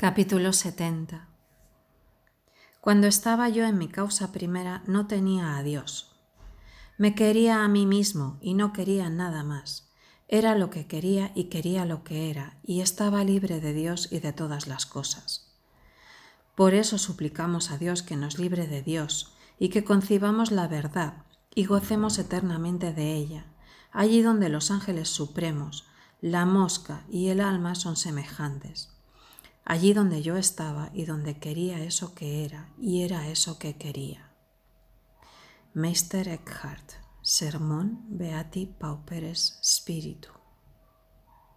Capítulo 70 Cuando estaba yo en mi causa primera no tenía a Dios. Me quería a mí mismo y no quería nada más. Era lo que quería y quería lo que era, y estaba libre de Dios y de todas las cosas. Por eso suplicamos a Dios que nos libre de Dios y que concibamos la verdad y gocemos eternamente de ella, allí donde los ángeles supremos, la mosca y el alma son semejantes allí donde yo estaba y donde quería eso que era y era eso que quería. Meister Eckhart, Sermón Beati Pauperes Spiritu.